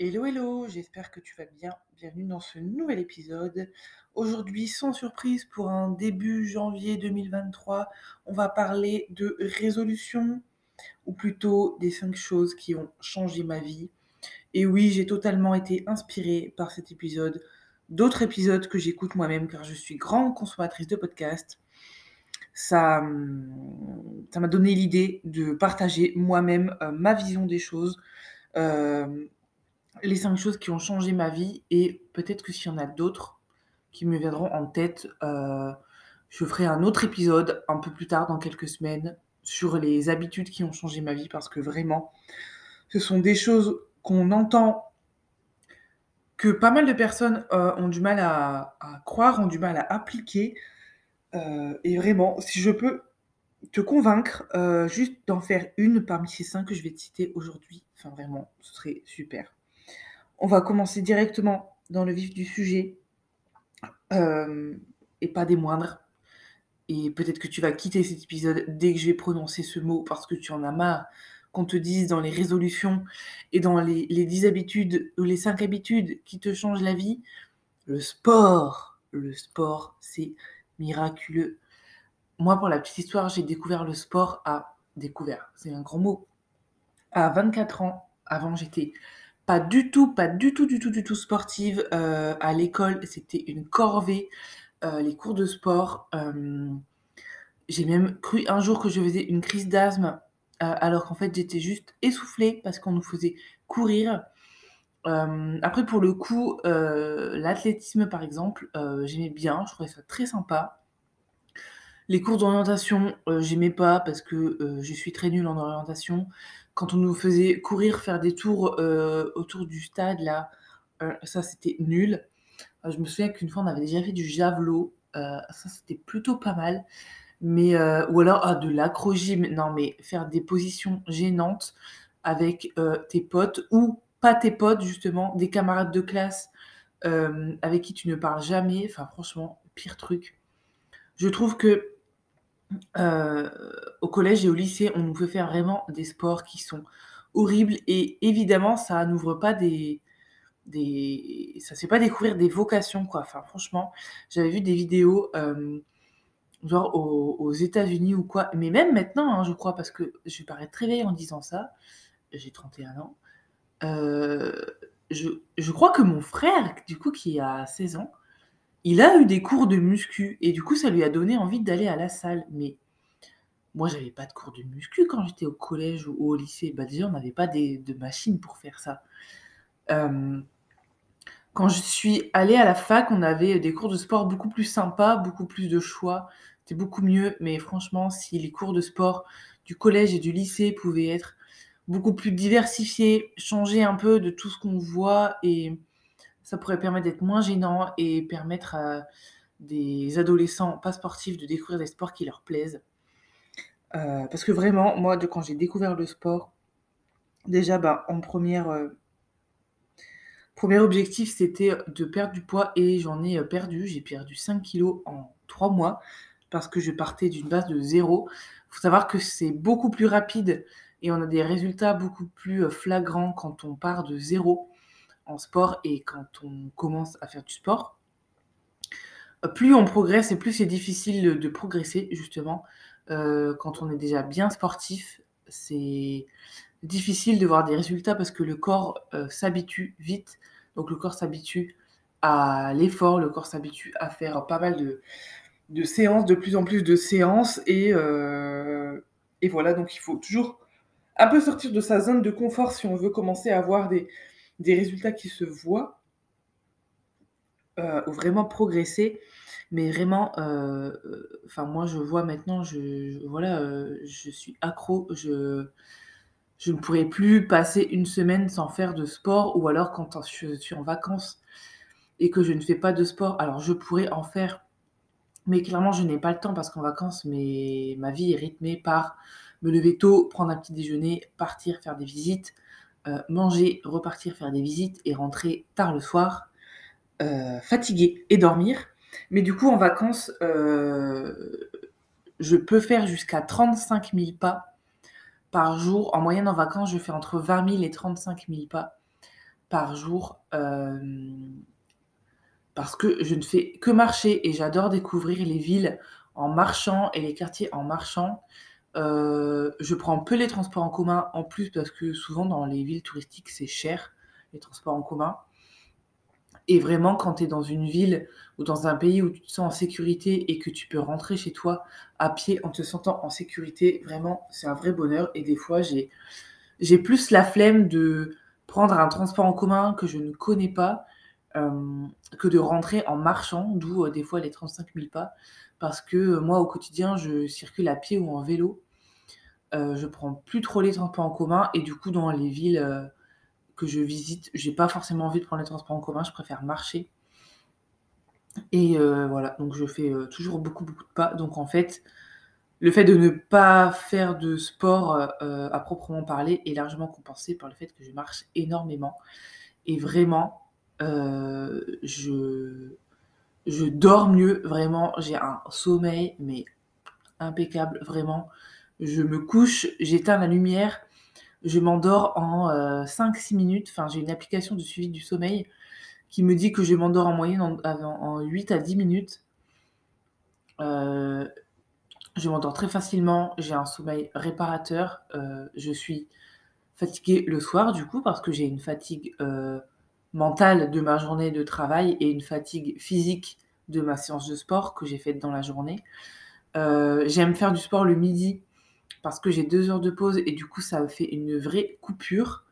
Hello, hello, j'espère que tu vas bien. Bienvenue dans ce nouvel épisode. Aujourd'hui, sans surprise, pour un début janvier 2023, on va parler de résolution, ou plutôt des cinq choses qui ont changé ma vie. Et oui, j'ai totalement été inspirée par cet épisode, d'autres épisodes que j'écoute moi-même, car je suis grande consommatrice de podcasts. Ça hum, ça m'a donné l'idée de partager moi-même euh, ma vision des choses. Euh, les cinq choses qui ont changé ma vie et peut-être que s'il y en a d'autres qui me viendront en tête, euh, je ferai un autre épisode un peu plus tard dans quelques semaines sur les habitudes qui ont changé ma vie parce que vraiment, ce sont des choses qu'on entend que pas mal de personnes euh, ont du mal à, croire, ont du mal à appliquer. Euh, et vraiment, si je peux te convaincre juste d'en faire une parmi ces cinq que je vais te citer aujourd'hui, enfin vraiment, ce serait super. On va commencer directement dans le vif du sujet, euh, et pas des moindres. Et peut-être que tu vas quitter cet épisode dès que je vais prononcer ce mot parce que tu en as marre qu'on te dise dans les résolutions et dans les, les 10 habitudes ou les 5 habitudes qui te changent la vie. Le sport, le sport, c'est miraculeux. Moi, pour la petite histoire, j'ai découvert le sport à découvert, c'est un grand mot. À 24 ans, avant j'étais pas du tout, pas du tout, du tout, du tout sportive. Euh, à l'école, c'était une corvée, euh, les cours de sport. Euh, j'ai même cru un jour que je faisais une crise d'asthme, alors qu'en fait j'étais juste essoufflée parce qu'on nous faisait courir. après, pour le coup, l'athlétisme par exemple, j'aimais bien, je trouvais ça très sympa. Les cours d'orientation, j'aimais pas parce que je suis très nulle en orientation quand on nous faisait courir, faire des tours euh, autour du stade, là, euh, ça c'était nul. Euh, je me souviens qu'une fois on avait déjà fait du javelot, euh, ça c'était plutôt pas mal. Mais, euh, ou alors ah, de l'acrogym, non mais faire des positions gênantes avec tes potes ou pas tes potes justement, des camarades de classe avec qui tu ne parles jamais, enfin franchement, pire truc. Je trouve que euh, au collège et au lycée, on nous fait faire vraiment des sports qui sont horribles et évidemment, ça n'ouvre pas des des ça fait pas découvrir des vocations, quoi. Enfin, franchement, j'avais vu des vidéos, hem, genre aux États-Unis ou quoi, mais même maintenant, hein, je crois, parce que je vais paraître très vieille en disant ça, j'ai 31 ans. Heu, je je crois que mon frère, du coup, qui a 16 ans, il a eu des cours de muscu et du coup, ça lui a donné envie d'aller à la salle. Mais moi, j'avais pas de cours de muscu quand j'étais au collège ou au lycée. Bah, déjà, on n'avait pas de machines pour faire ça. Euh, quand je suis allée à la fac, on avait des cours de sport beaucoup plus sympas, beaucoup plus de choix. C'était beaucoup mieux. Mais franchement, si les cours de sport du collège et du lycée pouvaient être beaucoup plus diversifiés, changer un peu de tout ce qu'on voit et ça pourrait permettre d'être moins gênant et permettre à des adolescents pas sportifs de découvrir des sports qui leur plaisent. Euh, parce que vraiment, moi, de quand j'ai découvert le sport, déjà, bah, en première, euh, premier objectif, c'était de perdre du poids et j'en ai euh, perdu. J'ai perdu 5 kilos en 3 mois parce que je partais d'une base de zéro. Il faut savoir que c'est beaucoup plus rapide et on a des résultats beaucoup plus flagrants quand on part de zéro en sport et quand on commence à faire du sport. Plus on progresse et plus c'est difficile de progresser, justement. Euh, quand on est déjà bien sportif, c'est difficile de voir des résultats parce que le corps euh, s'habitue vite. Donc le corps s'habitue à l'effort, le corps s'habitue à faire pas mal de, de, séances, de plus en plus de séances. Et, euh, et voilà, donc il faut toujours un peu sortir de sa zone de confort si on veut commencer à avoir des, des résultats qui se voient, euh, ou vraiment progresser. Mais vraiment, euh, enfin moi je vois maintenant, je, voilà, euh, je suis accro, je, je ne pourrais plus passer une semaine sans faire de sport, ou alors quand je suis en vacances et que je ne fais pas de sport, alors je pourrais en faire, mais clairement je n'ai pas le temps parce qu'en vacances, mais ma vie est rythmée par me lever tôt, prendre un petit déjeuner, partir faire des visites, euh, manger, repartir faire des visites et rentrer tard le soir, euh, fatigué et dormir. Mais du coup, en vacances, euh, je peux faire jusqu'à 35 000 pas par jour. En moyenne, en vacances, je fais entre 20 000 et 35 000 pas. par jour parce que je ne fais que marcher et j'adore découvrir les villes en marchant et les quartiers en marchant. Je prends peu les transports en commun en plus parce que souvent dans les villes touristiques c'est cher les transports en commun. Et vraiment, quand tu es dans une ville ou dans un pays où tu te sens en sécurité et que tu peux rentrer chez toi à pied en te sentant en sécurité, vraiment, c'est un vrai bonheur. Et des fois, j'ai, plus la flemme de prendre un transport en commun que je ne connais pas euh, que de rentrer en marchant, d'où euh, des fois les 35 000 pas. Parce que euh, moi, au quotidien, je circule à pied ou en vélo. Je prends plus trop les transports en commun et du coup, dans les villes que je visite, j'ai pas forcément envie de prendre les transports en commun, je préfère marcher. Et euh, voilà, donc je fais euh, toujours beaucoup, beaucoup de pas. Donc en fait, le fait de ne pas faire de sport euh, à proprement parler est largement compensé par le fait que je marche énormément. Et vraiment, je, je dors mieux, vraiment, j'ai un sommeil, mais impeccable, vraiment. Je me couche, j'éteins la lumière, je m'endors en 5-6 euh, minutes. Enfin, j'ai une application de suivi du sommeil qui me dit que je m'endors en moyenne en, 8 à 10 minutes. Euh, je m'endors très facilement, j'ai un sommeil réparateur. Euh, je suis fatiguée le soir, du coup, parce que j'ai une fatigue mentale de ma journée de travail et une fatigue physique de ma séance de sport que j'ai faite dans la journée. J'aime faire du sport le midi parce que j'ai deux heures de pause et du coup ça fait une vraie coupure.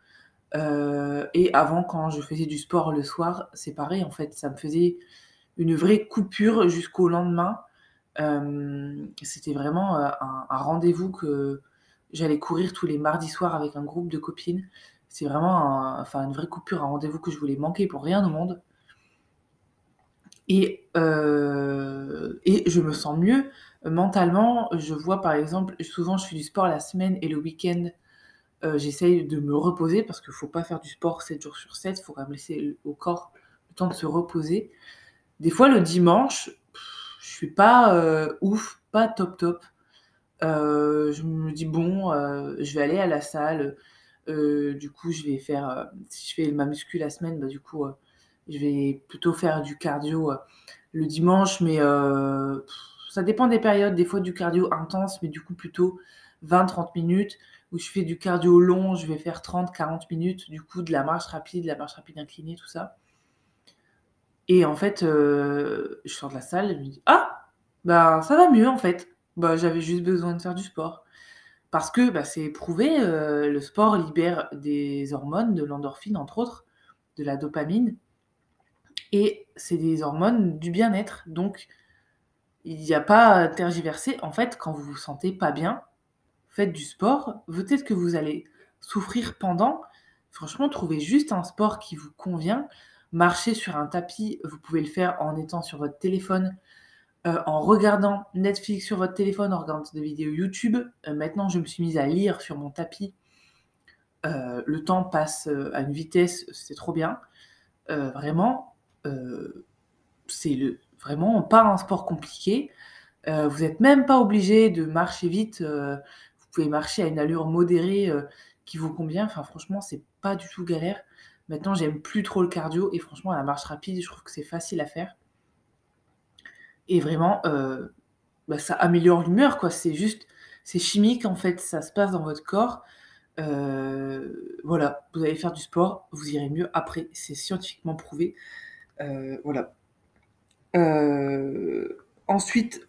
Euh, et avant, quand je faisais du sport le soir, c'est pareil en fait, ça me faisait une vraie coupure jusqu'au lendemain. Euh, c'était vraiment euh, un, rendez-vous que j'allais courir tous les mardis soirs avec un groupe de copines. C'est vraiment enfin, une vraie coupure, un rendez-vous que je voulais manquer pour rien au monde. Et, et je me sens mieux mentalement, je vois par exemple, souvent je fais du sport la semaine et le week-end, euh, j'essaye de me reposer parce qu'il ne faut pas faire du sport 7 jours sur 7, il faut quand même laisser au corps le temps de se reposer. Des fois, le dimanche, je suis pas euh, ouf, pas top top. Euh, je me dis, bon, je vais aller à la salle. du coup, je vais faire, si je fais ma muscu la semaine, bah, du coup, je vais plutôt faire du cardio le dimanche, mais ça dépend des périodes, des fois du cardio intense, mais du coup plutôt 20-30 minutes. Où je fais du cardio long, je vais faire 30-40 minutes, du coup de la marche rapide, la marche rapide inclinée, tout ça. Et en fait, euh, je sors de la salle et je me dis Ah, bah ça va mieux en fait. Bah, j'avais juste besoin de faire du sport. Parce que bah, c'est prouvé, euh, le sport libère des hormones, de l'endorphine entre autres, de la dopamine. Et c'est des hormones du bien-être. Donc, il n'y a pas à tergiverser. En fait, quand vous vous sentez pas bien, faites du sport. Peut-être que vous allez souffrir pendant. Franchement, trouvez juste un sport qui vous convient. Marcher sur un tapis, vous pouvez le faire en étant sur votre téléphone, euh, en regardant Netflix sur votre téléphone, en regardant des vidéos YouTube. Euh, maintenant, je me suis mise à lire sur mon tapis. Euh, le temps passe à une vitesse, c'est trop bien. vraiment, c'est le, Vraiment pas un sport compliqué. Euh, vous n'êtes même pas obligé de marcher vite. Euh, vous pouvez marcher à une allure modérée euh, qui vous convient. Enfin, franchement, c'est pas du tout galère. Maintenant, j'aime plus trop le cardio et franchement, la marche rapide, je trouve que c'est facile à faire. Et vraiment, bah, ça améliore l'humeur, quoi. C'est juste, c'est chimique en fait, ça se passe dans votre corps. voilà, vous allez faire du sport, vous irez mieux après, c'est scientifiquement prouvé. voilà. Euh, ensuite,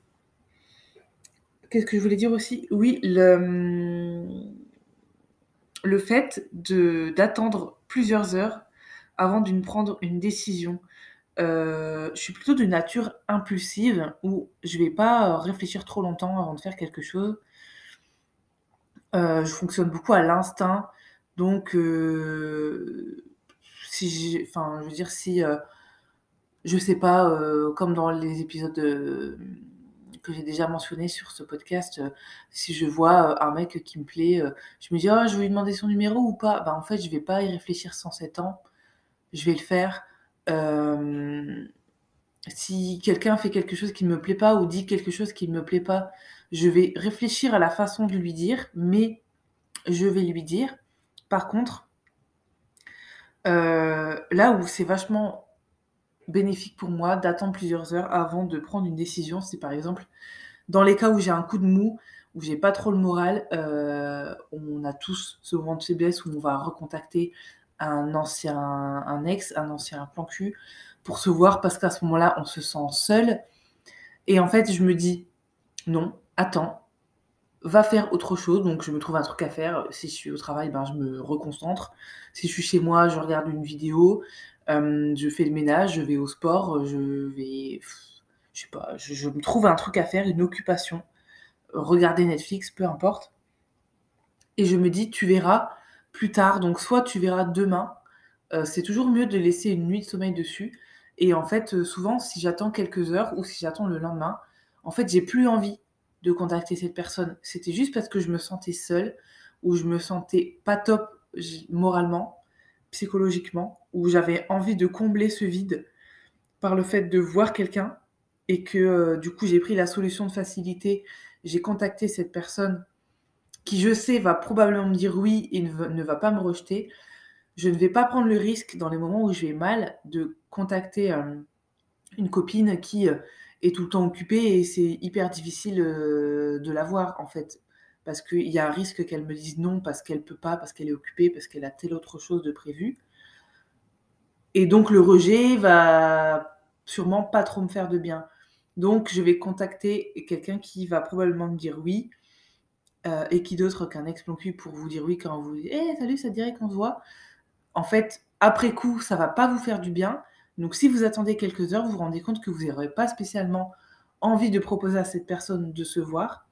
qu'est-ce que je voulais dire aussi? Oui, le, le fait d'attendre plusieurs heures avant de prendre une décision. Euh, je suis plutôt de nature impulsive où je vais pas réfléchir trop longtemps avant de faire quelque chose. Euh, je fonctionne beaucoup à l'instinct, donc si, je veux dire si je sais pas, euh, comme dans les épisodes euh, que j'ai déjà mentionnés sur ce podcast, euh, si je vois un mec qui me plaît, je me dis oh, je vais lui demander son numéro ou pas. Bah, en fait, je vais pas y réfléchir sans 7 ans. Je vais le faire. si quelqu'un fait quelque chose qui ne me plaît pas ou dit quelque chose qui ne me plaît pas, je vais réfléchir à la façon de lui dire, mais je vais lui dire. Par contre, là où c'est vachement bénéfique pour moi d'attendre plusieurs heures avant de prendre une décision, c'est par exemple dans les cas où j'ai un coup de mou, où j'ai pas trop le moral, euh, on a tous ce moment de faiblesse où on va recontacter un ancien un ex, un ancien plan cul pour se voir parce qu'à ce moment-là, on se sent seul. Et en fait, je me dis: «Non, attends, va faire autre chose», donc je me trouve un truc à faire. Si je suis au travail, ben, je me reconcentre. Si je suis chez moi, je regarde une vidéo, hem, je fais le ménage, je vais au sport, je vais je sais pas, je me trouve un truc à faire, une occupation, regarder Netflix, peu importe et je me dis: «Tu verras plus tard», donc soit tu verras demain, heu, c'est toujours mieux de laisser une nuit de sommeil dessus et en fait, heu, souvent si j'attends quelques heures ou si j'attends le lendemain, en fait, j'ai plus envie de contacter cette personne. C'était juste parce que je me sentais seule ou je me sentais pas top moralement, psychologiquement, où j'avais envie de combler ce vide par le fait de voir quelqu'un et que, heu, du coup, j'ai pris la solution de facilité. J'ai contacté cette personne qui, je sais, va probablement me dire oui et ne va pas me rejeter. Je ne vais pas prendre le risque dans les moments où je vais mal de contacter, hem, une copine qui, heu, est tout le temps occupée et c'est hyper difficile, heu, de la voir, en fait. Parce qu'il y a un risque qu'elle me dise non parce qu'elle peut pas, parce qu'elle est occupée, parce qu'elle a telle autre chose de prévu et donc le rejet va sûrement pas trop me faire de bien. Donc je vais contacter quelqu'un qui va probablement me dire oui, heu et qui d'autre qu'un ex pour vous dire oui quand vous dites: «Hé salut, ça dirait qu'on se voit?» en fait, après coup, ça va pas vous faire du bien. Donc si vous attendez quelques heures, vous vous rendez compte que vous n'aurez pas spécialement envie de proposer à cette personne de se voir.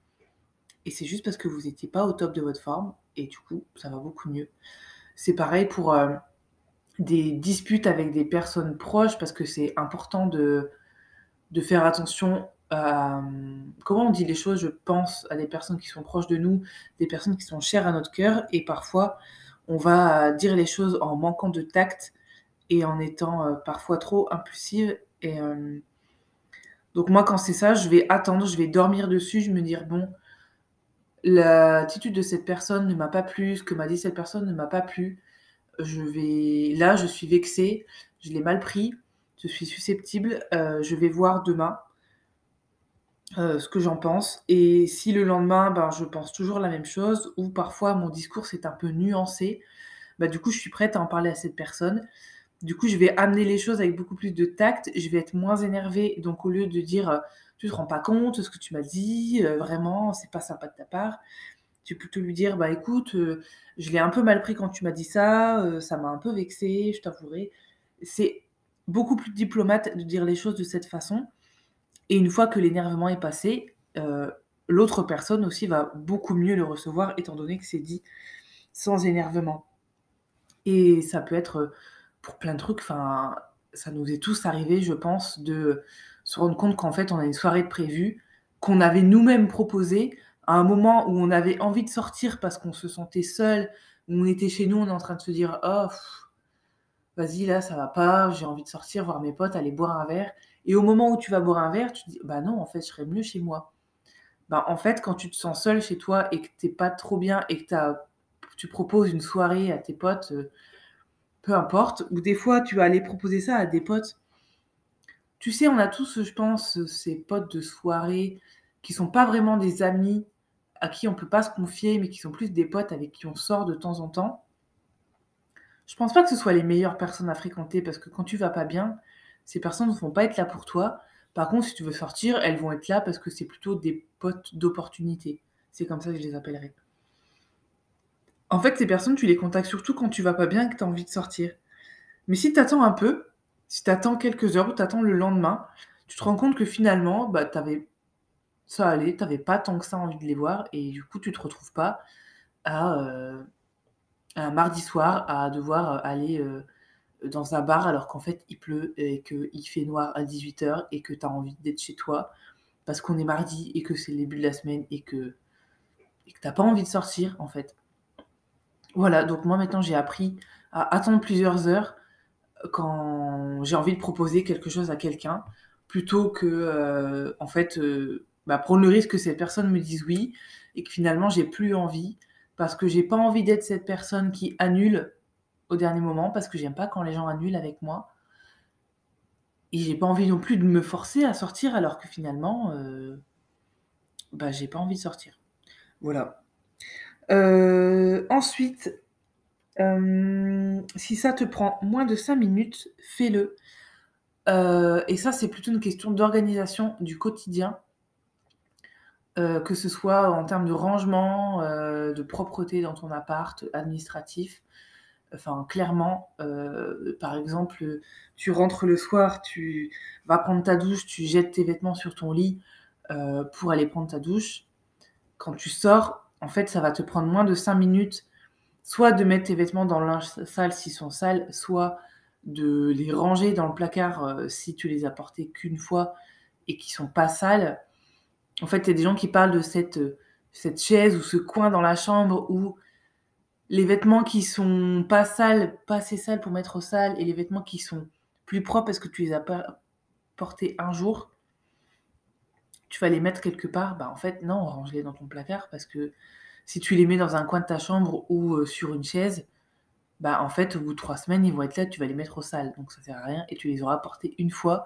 Et c'est juste parce que vous étiez pas au top de votre forme. Et du coup, ça va beaucoup mieux. C'est pareil pour, heu, des disputes avec des personnes proches parce que c'est important de de faire attention à, comment on dit les choses, je pense, à des personnes qui sont proches de nous, des personnes qui sont chères à notre cœur. Et parfois on va dire les choses en manquant de tact et en étant, heu, parfois trop impulsive et hem, donc moi quand c'est ça, je vais attendre, je vais dormir dessus, je me dire: «Bon, l'attitude de cette personne ne m'a pas plu, ce que m'a dit cette personne ne m'a pas plu. Je vais là, je suis vexée, je l'ai mal pris, je suis susceptible, heu, je vais voir demain» ce que j'en pense et si le lendemain, ben, je pense toujours la même chose ou parfois mon discours c'est un peu nuancé, bah, du coup, je suis prête à en parler à cette personne. Du coup, je vais amener les choses avec beaucoup plus de tact, je vais être moins énervée, donc au lieu de dire, heu: «Tu te rends pas compte de ce que tu m'as dit, heu, vraiment, c'est pas sympa de ta part», je vais plutôt lui dire: «Bah, écoute, heu, je l'ai un peu mal pris quand tu m'as dit ça, ça m'a un peu vexée, je t'avouerai». C'est beaucoup plus diplomate de dire les choses de cette façon. Et une fois que l'énervement est passé, l'autre personne aussi va beaucoup mieux le recevoir étant donné que c'est dit sans énervement. Et ça peut être, pour plein de trucs, ça nous est tous arrivé, je pense, de se rendre compte qu'en fait, on a une soirée de prévue, qu'on avait nous-mêmes proposée, à un moment où on avait envie de sortir parce qu'on se sentait seul, où on était chez nous, on est en train de se dire: «Oh, vas-y là, ça va pas, j'ai envie de sortir, voir mes potes, aller boire un verre» et au moment où tu vas boire un verre, tu te dis: «Bah non, en fait, je serais mieux chez moi». Bah, en fait, quand tu te sens seul chez toi et que tu es pas trop bien et que tu proposes une soirée à tes potes, heu, peu importe, ou des fois tu vas aller proposer ça à des potes tu sais, on a tous, je pense, ces potes de soirée qui sont pas vraiment des amis, à qui on peut pas se confier, mais qui sont plus des potes avec qui on sort de temps en temps. Je pense pas que ce soit les meilleures personnes à fréquenter parce que quand tu vas pas bien, ces personnes ne vont pas être là pour toi. Par contre, si tu veux sortir, elles vont être là parce que c'est plutôt des potes d'opportunité. C'est comme ça que je les appellerai. En fait, ces personnes, tu les contactes surtout quand tu vas pas bien et que tu as envie de sortir. Mais si tu attends un peu, si tu attends quelques heures ou tu attends le lendemain, tu te rends compte que finalement, bah, avais ça allait, tu pas tant que ça envie de les voir et du coup, tu te retrouves pas à, heu, un mardi soir à devoir, heu, aller, heu, dans un bar alors qu'en fait il pleut et qu'il fait noir à 18:00 et que tu as envie d'être chez toi parce qu'on est mardi et que c'est le début de la semaine et que tu as pas envie de sortir, en fait. Voilà, donc moi maintenant j'ai appris à attendre plusieurs heures quand j'ai envie de proposer quelque chose à quelqu'un, plutôt que, heu, en fait, heu, bah, prendre le risque que cette personne me dise oui et que finalement j'ai plus envie parce que j'ai pas envie d'être cette personne qui annule au dernier moment parce que j'aime pas quand les gens annulent avec moi. Et j'ai pas envie non plus de me forcer à sortir alors que finalement, euh, bah, j'ai pas envie de sortir. Voilà. Euh, ensuite, euh, si ça te prend moins de 5 minutes, fais-le. et ça, c'est plutôt une question d'organisation du quotidien. que ce soit en termes de rangement, de propreté dans ton appart, administratif, Enfin, clairement, euh, par exemple, tu rentres le soir, tu vas prendre ta douche, tu jettes tes vêtements sur ton lit euh, pour aller prendre ta douche. Quand tu sors, en fait, ça va te prendre moins de 5 minutes, soit de mettre tes vêtements dans le linge sale s'ils sont sales, soit de les ranger dans le placard euh, si tu les as portés qu'une fois et qui sont pas sales. En fait, il y a des gens qui parlent de cette, cette chaise ou ce coin dans la chambre où les vêtements qui sont pas sales, pas assez sales pour mettre au sale, et les vêtements qui sont plus propres parce que tu les as portés un jour, tu vas les mettre quelque part. Bah en fait, non, range-les dans ton placard parce que si tu les mets dans un coin de ta chambre ou euh, sur une chaise, bah en fait, au bout de trois semaines, ils vont être là, tu vas les mettre au sale. Donc ça sert à rien et tu les auras portés une fois.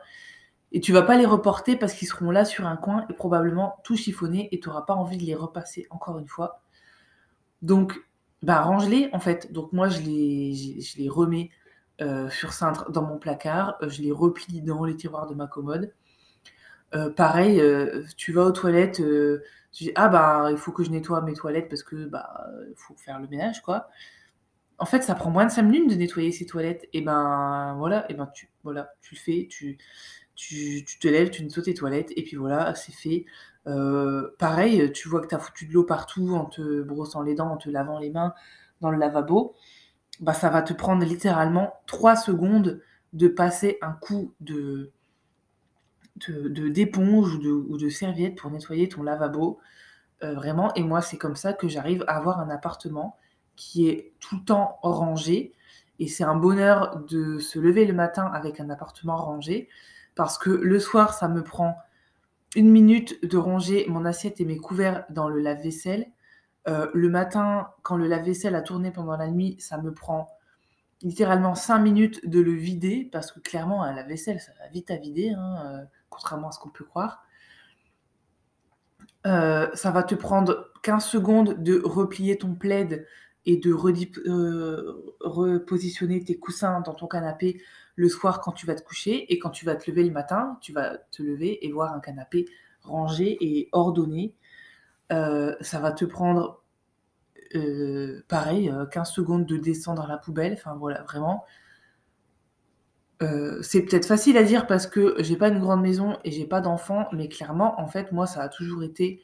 Et tu vas pas les reporter parce qu'ils seront là sur un coin et probablement tout chiffonnés et tu n'auras pas envie de les repasser encore une fois. Donc bah, range-les en fait. Donc moi, je les, je, les remets euh, sur cintre dans mon placard, euh, je les replie dans les tiroirs de ma commode. Euh, pareil, tu vas aux toilettes, tu dis ah bah il faut que je nettoie mes toilettes parce que bah faut faire le ménage quoi. En fait, ça prend moins de 5 minutes de nettoyer ces toilettes. Et ben voilà, et ben tu voilà, tu le fais, tu, tu, te lèves, tu nettoies tes toilettes et puis voilà, c'est fait. Euh, pareil, tu vois que tu as foutu de l'eau partout en te brossant les dents, en te lavant les mains dans le lavabo, bah, ça va te prendre littéralement 3 secondes de passer un coup de d'éponge ou de, serviette pour nettoyer ton lavabo. Euh, vraiment, et moi, c'est comme ça que j'arrive à avoir un appartement qui est tout le temps rangé. Et c'est un bonheur de se lever le matin avec un appartement rangé, parce que le soir, ça me prend une minute de ranger mon assiette et mes couverts dans le lave-vaisselle. Euh, le matin, quand le lave-vaisselle a tourné pendant la nuit, ça me prend littéralement 5 minutes de le vider, parce que clairement, un lave-vaisselle, ça va vite à vider, hein, euh, contrairement à ce qu'on peut croire. Euh, ça va te prendre 15 secondes de replier ton plaid et de repositionner tes coussins dans ton canapé le soir quand tu vas te coucher et quand tu vas te lever le matin, tu vas te lever et voir un canapé rangé et ordonné. Euh, ça va te prendre euh, pareil 15 euh, secondes de descendre à la poubelle. Enfin voilà, vraiment. C'est peut-être facile à dire parce que j'ai pas une grande maison et j'ai pas d'enfants, mais clairement, en fait, moi, ça a toujours été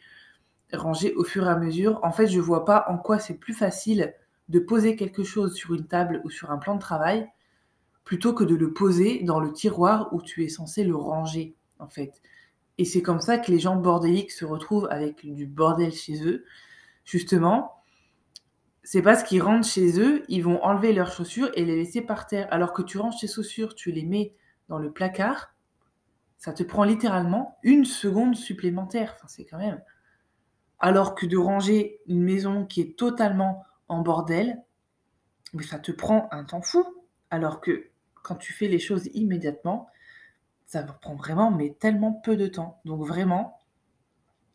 rangé au fur et à mesure. En fait, je vois pas en quoi c'est plus facile de poser quelque chose sur une table ou sur un plan de travail plutôt que de le poser dans le tiroir où tu es censé le ranger, en fait. Et c'est comme ça que les gens bordéliques se retrouvent avec du bordel chez eux. Justement, c'est parce qu'ils rentrent chez eux, ils vont enlever leurs chaussures et les laisser par terre. Alors que tu ranges tes chaussures, tu les mets dans le placard, ça te prend littéralement une seconde supplémentaire. Enfin, c'est quand même. Alors que de ranger une maison qui est totalement en bordel, mais ça te prend un temps fou. Alors que quand tu fais les choses immédiatement, ça prend vraiment mais tellement peu de temps. Donc vraiment,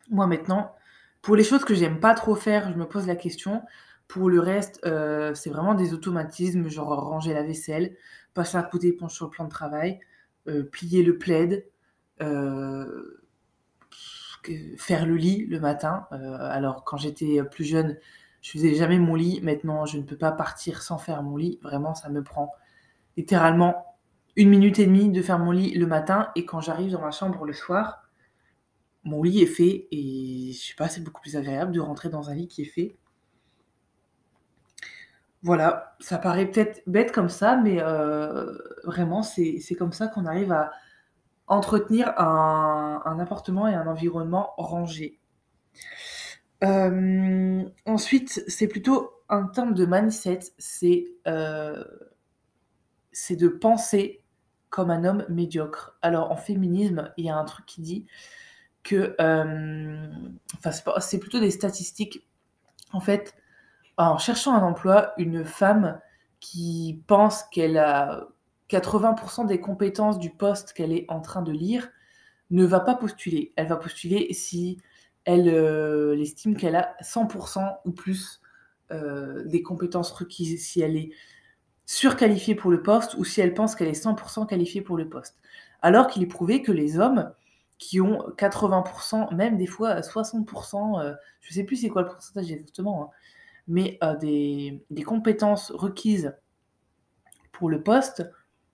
moi maintenant, pour les choses que j'aime pas trop faire, je me pose la question. Pour le reste, euh, c'est vraiment des automatismes, genre ranger la vaisselle, passer un coup d'éponge sur le plan de travail, euh, plier le plaid, euh, faire le lit le matin. alors quand j'étais plus jeune, je faisais jamais mon lit. Maintenant, je ne peux pas partir sans faire mon lit. Vraiment, ça me prend littéralement une minute et demie de faire mon lit le matin et quand j'arrive dans ma chambre le soir, mon lit est fait et je sais pas, c'est beaucoup plus agréable de rentrer dans un lit qui est fait. Voilà, ça paraît peut-être bête comme ça, mais euh, vraiment, c'est comme ça qu'on arrive à entretenir un, appartement et un environnement rangé. Euh, ensuite, c'est plutôt un terme de mindset, c'est euh, c'est de penser comme un homme médiocre. Alors en féminisme, il y a un truc qui dit que, enfin c'est plutôt des statistiques. En fait, en cherchant un emploi, une femme qui pense qu'elle a 80% des compétences du poste qu'elle est en train de lire, ne va pas postuler. Elle va postuler si elle, euh, estime qu'elle a 100% ou plus, euh, des compétences requises, si elle est surqualifiée pour le poste ou si elle pense qu'elle est 100% qualifiée pour le poste. Alors qu'il est prouvé que les hommes qui ont 80% même des fois 60% euh, je sais plus c'est quoi le pourcentage exactement, hein, mais des des compétences requises pour le poste,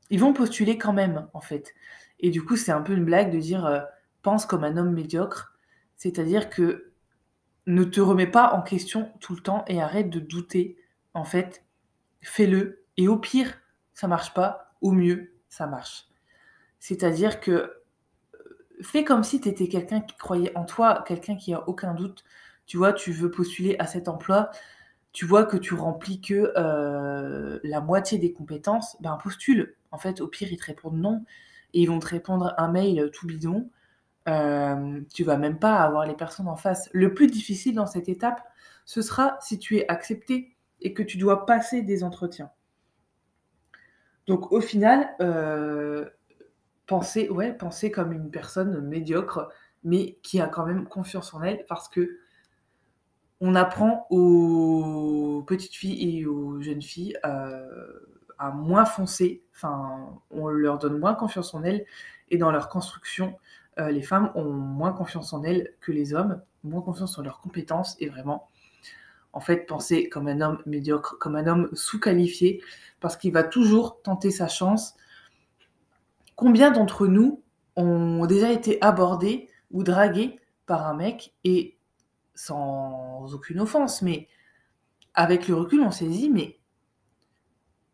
ils vont postuler quand même, en fait. Et du coup, c'est un peu une blague de dire euh, pense comme un homme médiocre. C'est-à-dire que ne te remets pas en question tout le temps et arrête de douter. En fait, fais-le. Et au pire, ça marche pas. Au mieux, ça marche. C'est-à-dire que euh, fais comme si tu étais quelqu'un qui croyait en toi, quelqu'un qui a aucun doute. Tu vois, tu veux postuler à cet emploi, tu vois que tu remplis que euh, la moitié des compétences, ben postule. En fait, au pire, ils te répondent non et ils vont te répondre un mail tout bidon. Euh, tu vas même pas avoir les personnes en face. Le plus difficile dans cette étape, ce sera si tu es accepté et que tu dois passer des entretiens. Donc au final, euh, penser, ouais, penser comme une personne médiocre, mais qui a quand même confiance en elle, parce que on apprend aux petites filles et aux jeunes filles euh, à moins foncer, on leur donne moins confiance en elles, et dans leur construction, euh, les femmes ont moins confiance en elles que les hommes, moins confiance en leurs compétences, et vraiment, en fait, penser comme un homme médiocre, comme un homme sous-qualifié, parce qu'il va toujours tenter sa chance. Combien d'entre nous ont déjà été abordés ou dragués par un mec et sans aucune offense, mais avec le recul, on s'est dit, mais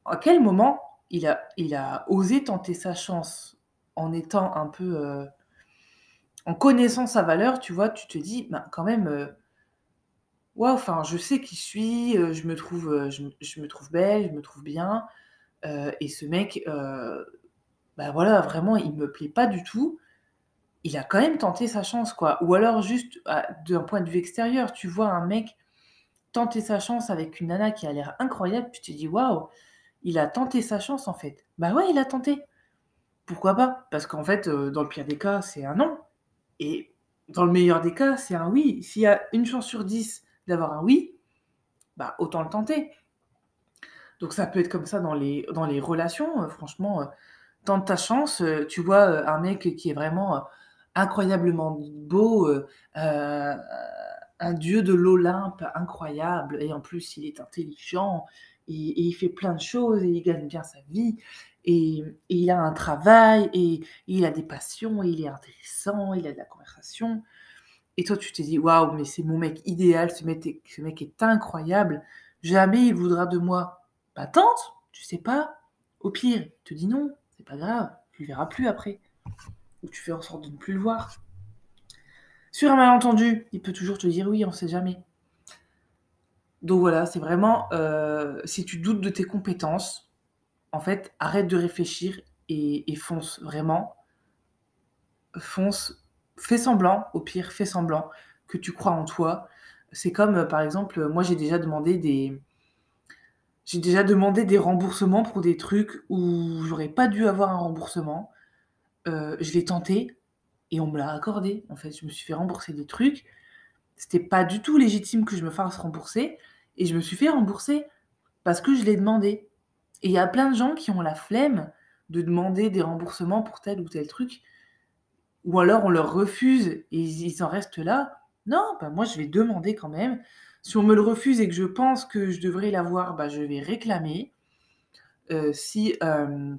à quel moment il a, osé tenter sa chance en étant un peu. Euh, en connaissant sa valeur, tu vois, tu te dis, ben, quand même, euh, waouh, enfin, je sais qui je suis, euh, je, me trouve, je, me trouve belle, je me trouve bien, et ce mec, ben voilà, vraiment, il me plaît pas du tout. Il a quand même tenté sa chance, quoi. Ou alors, juste d'un point de vue extérieur, tu vois un mec tenter sa chance avec une nana qui a l'air incroyable, tu te dis, waouh, il a tenté sa chance en fait. Bah ouais, il a tenté. Pourquoi pas? Parce qu'en fait, euh, dans le pire des cas, c'est un non. Et dans le meilleur des cas, c'est un oui. S'il y a une chance sur dix d'avoir un oui, bah autant le tenter. Donc ça peut être comme ça dans les, dans les relations. Euh, franchement, euh, tente ta chance. tu vois un mec qui est vraiment incroyablement beau, un dieu de l'Olympe incroyable, et en plus il est intelligent, et, il fait plein de choses et il gagne bien sa vie et, il a un travail et, il a des passions et il est intéressant, il a de la conversation. Et toi, tu te dis, waouh, mais c'est mon mec idéal, ce mec, est, ce mec est incroyable, jamais il voudra de moi. Bah tente, tu sais pas. Au pire, il te dit non, c'est pas grave, tu le verras plus après. Ou tu fais en sorte de ne plus le voir. Sur un malentendu, il peut toujours te dire oui, on sait jamais. Donc voilà, c'est vraiment, euh, si tu doutes de tes compétences, en fait, arrête de réfléchir et, fonce vraiment. Fonce, fais semblant, au pire, fais semblant que tu crois en toi. C'est comme, euh, par exemple, moi j'ai déjà demandé des, j'ai déjà demandé des remboursements pour des trucs où j'aurais pas dû avoir un remboursement. Euh, je l'ai tenté et on me l'a accordé. En fait, je me suis fait rembourser des trucs. C'était pas du tout légitime que je me fasse rembourser. Et je me suis fait rembourser parce que je l'ai demandé. Et il y a plein de gens qui ont la flemme de demander des remboursements pour tel ou tel truc. Ou alors on leur refuse et ils, en restent là. Non, bah moi je vais demander quand même. Si on me le refuse et que je pense que je devrais l'avoir, bah je vais réclamer. Euh, si. Euh,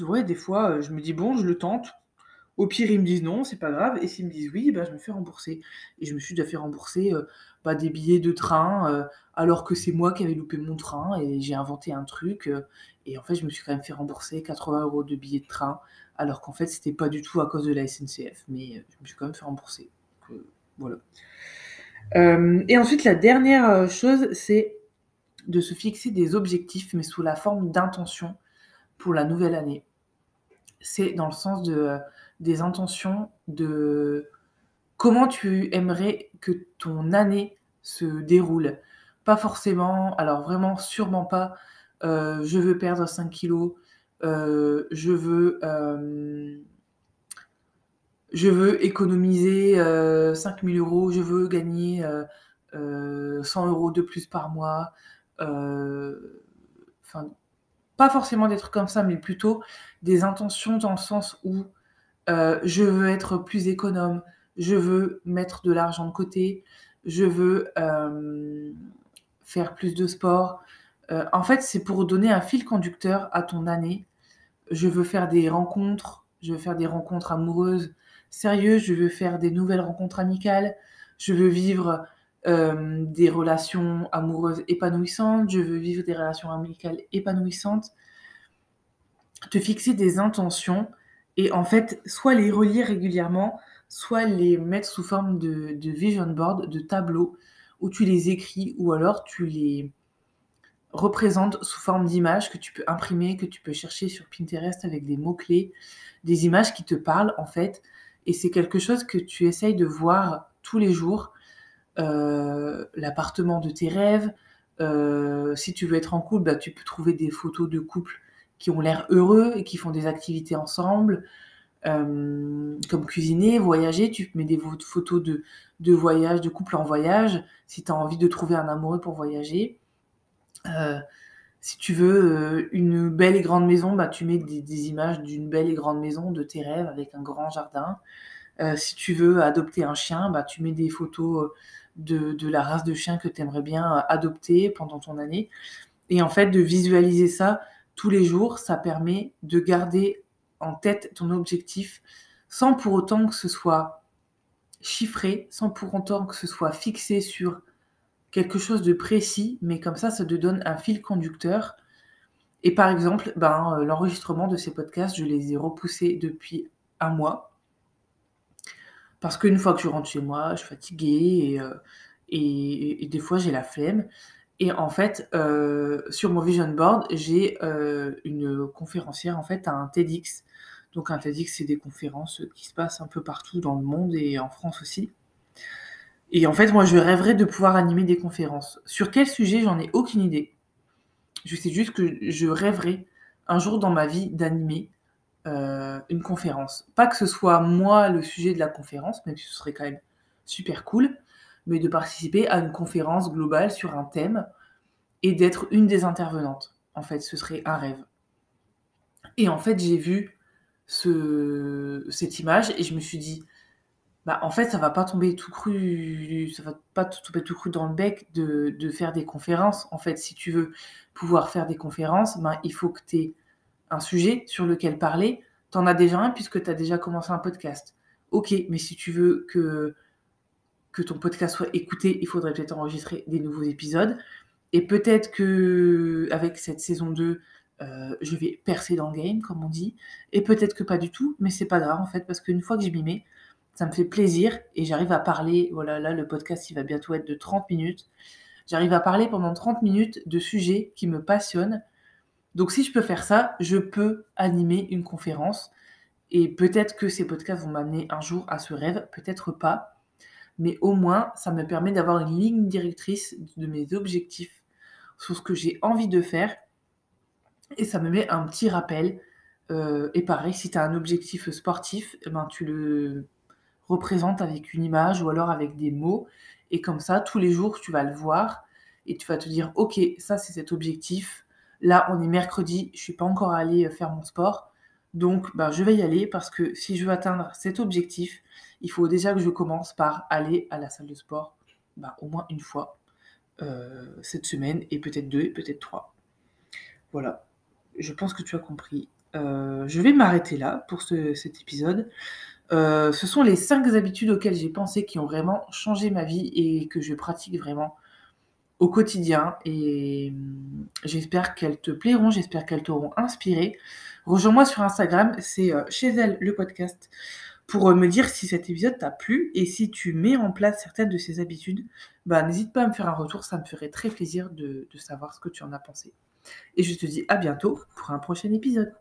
ouais, des fois, euh, je me dis bon, je le tente. Au pire, ils me disent non, c'est pas grave. Et s'ils me disent oui, bah, je me fais rembourser. Et je me suis déjà fait rembourser euh, bah, des billets de train, euh, alors que c'est moi qui avais loupé mon train et j'ai inventé un truc. Et en fait, je me suis quand même fait rembourser 80 euros de billets de train, alors qu'en fait, c'était pas du tout à cause de la SNCF. Mais je me suis quand même fait rembourser. voilà. et ensuite, la dernière chose, c'est de se fixer des objectifs, mais sous la forme d'intention pour la nouvelle année. C'est dans le sens de des intentions de comment tu aimerais que ton année se déroule. Pas forcément, alors vraiment sûrement pas, euh, je veux perdre 5 kilos, euh, je veux, je veux économiser 5000 euros, je veux gagner 100 euros de plus par mois. Enfin, pas forcément des trucs comme ça, mais plutôt des intentions dans le sens où je veux être plus économe, je veux mettre de l'argent de côté, je veux faire plus de sport. en fait, c'est pour donner un fil conducteur à ton année. Je veux faire des rencontres, je veux faire des rencontres amoureuses sérieuses, je veux faire des nouvelles rencontres amicales, je veux vivre des relations amoureuses épanouissantes, je veux vivre des relations amicales épanouissantes. Te fixer des intentions et en fait, soit les relire régulièrement, soit les mettre sous forme de, de vision board, de tableau, où tu les écris ou alors tu les représentes sous forme d'images que tu peux imprimer, que tu peux chercher sur Pinterest avec des mots-clés, des images qui te parlent en fait. Et c'est quelque chose que tu essayes de voir tous les jours. Euh, l'appartement de tes rêves. Euh, si tu veux être en couple, bah, tu peux trouver des photos de couples qui ont l'air heureux et qui font des activités ensemble. Euh, comme cuisiner, voyager, tu mets des photos de, de voyage, de couple en voyage, si tu as envie de trouver un amoureux pour voyager. Si tu veux une belle et grande maison, bah, tu mets des, images d'une belle et grande maison de tes rêves avec un grand jardin. si tu veux adopter un chien, bah, tu mets des photos de, la race de chien que tu aimerais bien adopter pendant ton année. Et en fait, de visualiser ça tous les jours, ça permet de garder en tête ton objectif sans pour autant que ce soit chiffré, sans pour autant que ce soit fixé sur quelque chose de précis, mais comme ça, ça te donne un fil conducteur. Et par exemple, ben, euh, l'enregistrement de ces podcasts, je les ai repoussés depuis un mois. Parce qu'une fois que je rentre chez moi, je suis fatiguée et, euh, des fois j'ai la flemme. Et en fait, euh, sur mon vision board, j'ai euh, une conférencière en fait à un TEDx. Donc un TEDx, c'est des conférences qui se passent un peu partout dans le monde et en France aussi. Et en fait, moi, je rêverais de pouvoir animer des conférences. Sur quel sujet, j'en ai aucune idée. Je sais juste que je rêverais un jour dans ma vie d'animer euh, une conférence. Pas que ce soit moi le sujet de la conférence, même si ce serait quand même super cool, mais de participer à une conférence globale sur un thème et d'être une des intervenantes. En fait, ce serait un rêve. Et en fait, j'ai vu ce, cette image et je me suis dit, bah en fait, ça va pas tomber tout cru, ça va pas tomber tout cru dans le bec de, de faire des conférences. En fait, si tu veux pouvoir faire des conférences, ben, il faut que tu aies un sujet sur lequel parler. Tu en as déjà un puisque tu as déjà commencé un podcast. Ok, mais si tu veux que que ton podcast soit écouté, il faudrait peut-être enregistrer des nouveaux épisodes. Et peut-être que avec cette saison 2, euh, je vais percer dans le game, comme on dit. Et peut-être que pas du tout, mais c'est pas grave en fait, parce qu'une fois que je m'y mets, ça me fait plaisir et j'arrive à parler. Voilà, là, le podcast, il va bientôt être de 30 minutes. J'arrive à parler pendant 30 minutes de sujets qui me passionnent. Donc, si je peux faire ça, je peux animer une conférence. Et peut-être que ces podcasts vont m'amener un jour à ce rêve, peut-être pas mais au moins, ça me permet d'avoir une ligne directrice de mes objectifs sur ce que j'ai envie de faire. Et ça me met un petit rappel. Euh, et pareil, si tu as un objectif sportif, eh ben, tu le représentes avec une image ou alors avec des mots. Et comme ça, tous les jours, tu vas le voir et tu vas te dire, OK, ça c'est cet objectif. Là, on est mercredi, je suis pas encore allé faire mon sport. Donc, ben, je vais y aller parce que si je veux atteindre cet objectif, il faut déjà que je commence par aller à la salle de sport bah, au moins une fois euh, cette semaine, et peut-être deux, et peut-être trois. Voilà, je pense que tu as compris. Euh, je vais m'arrêter là pour cet épisode. Euh, ce sont les cinq habitudes auxquelles j'ai pensé qui ont vraiment changé ma vie et que je pratique vraiment au quotidien. Et hum, j'espère qu'elles te plairont, j'espère qu'elles t'auront inspiré. Rejoins-moi sur Instagram, c'est chez elle le podcast pour euh, me dire si cet épisode t'a plu et si tu mets en place certaines de ces habitudes, bah, n'hésite pas à me faire un retour, ça me ferait très plaisir de savoir ce que tu en as pensé. Et je te dis à bientôt pour un prochain épisode.